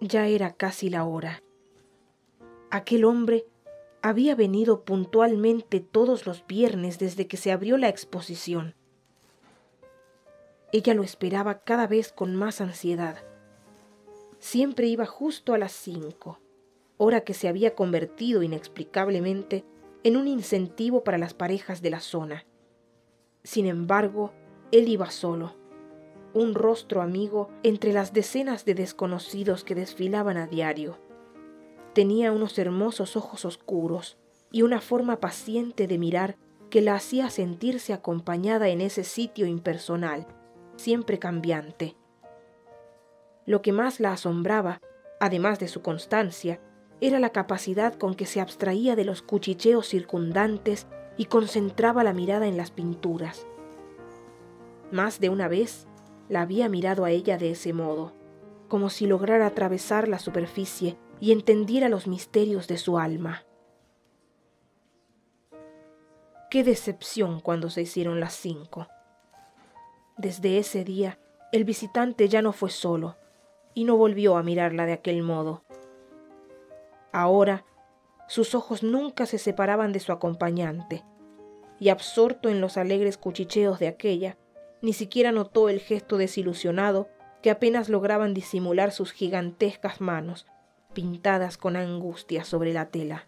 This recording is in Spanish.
Ya era casi la hora. Aquel hombre había venido puntualmente todos los viernes desde que se abrió la exposición. Ella lo esperaba cada vez con más ansiedad. Siempre iba justo a las cinco, hora que se había convertido inexplicablemente en un incentivo para las parejas de la zona. Sin embargo, él iba solo, un rostro amigo entre las decenas de desconocidos que desfilaban a diario. Tenía unos hermosos ojos oscuros y una forma paciente de mirar que la hacía sentirse acompañada en ese sitio impersonal, siempre cambiante. Lo que más la asombraba, además de su constancia, era la capacidad con que se abstraía de los cuchicheos circundantes y concentraba la mirada en las pinturas. Más de una vez la había mirado a ella de ese modo, como si lograra atravesar la superficie y entendiera los misterios de su alma. Qué decepción cuando se hicieron las cinco. Desde ese día, el visitante ya no fue solo y no volvió a mirarla de aquel modo. Ahora sus ojos nunca se separaban de su acompañante, y absorto en los alegres cuchicheos de aquella, ni siquiera notó el gesto desilusionado que apenas lograban disimular sus gigantescas manos, pintadas con angustia sobre la tela.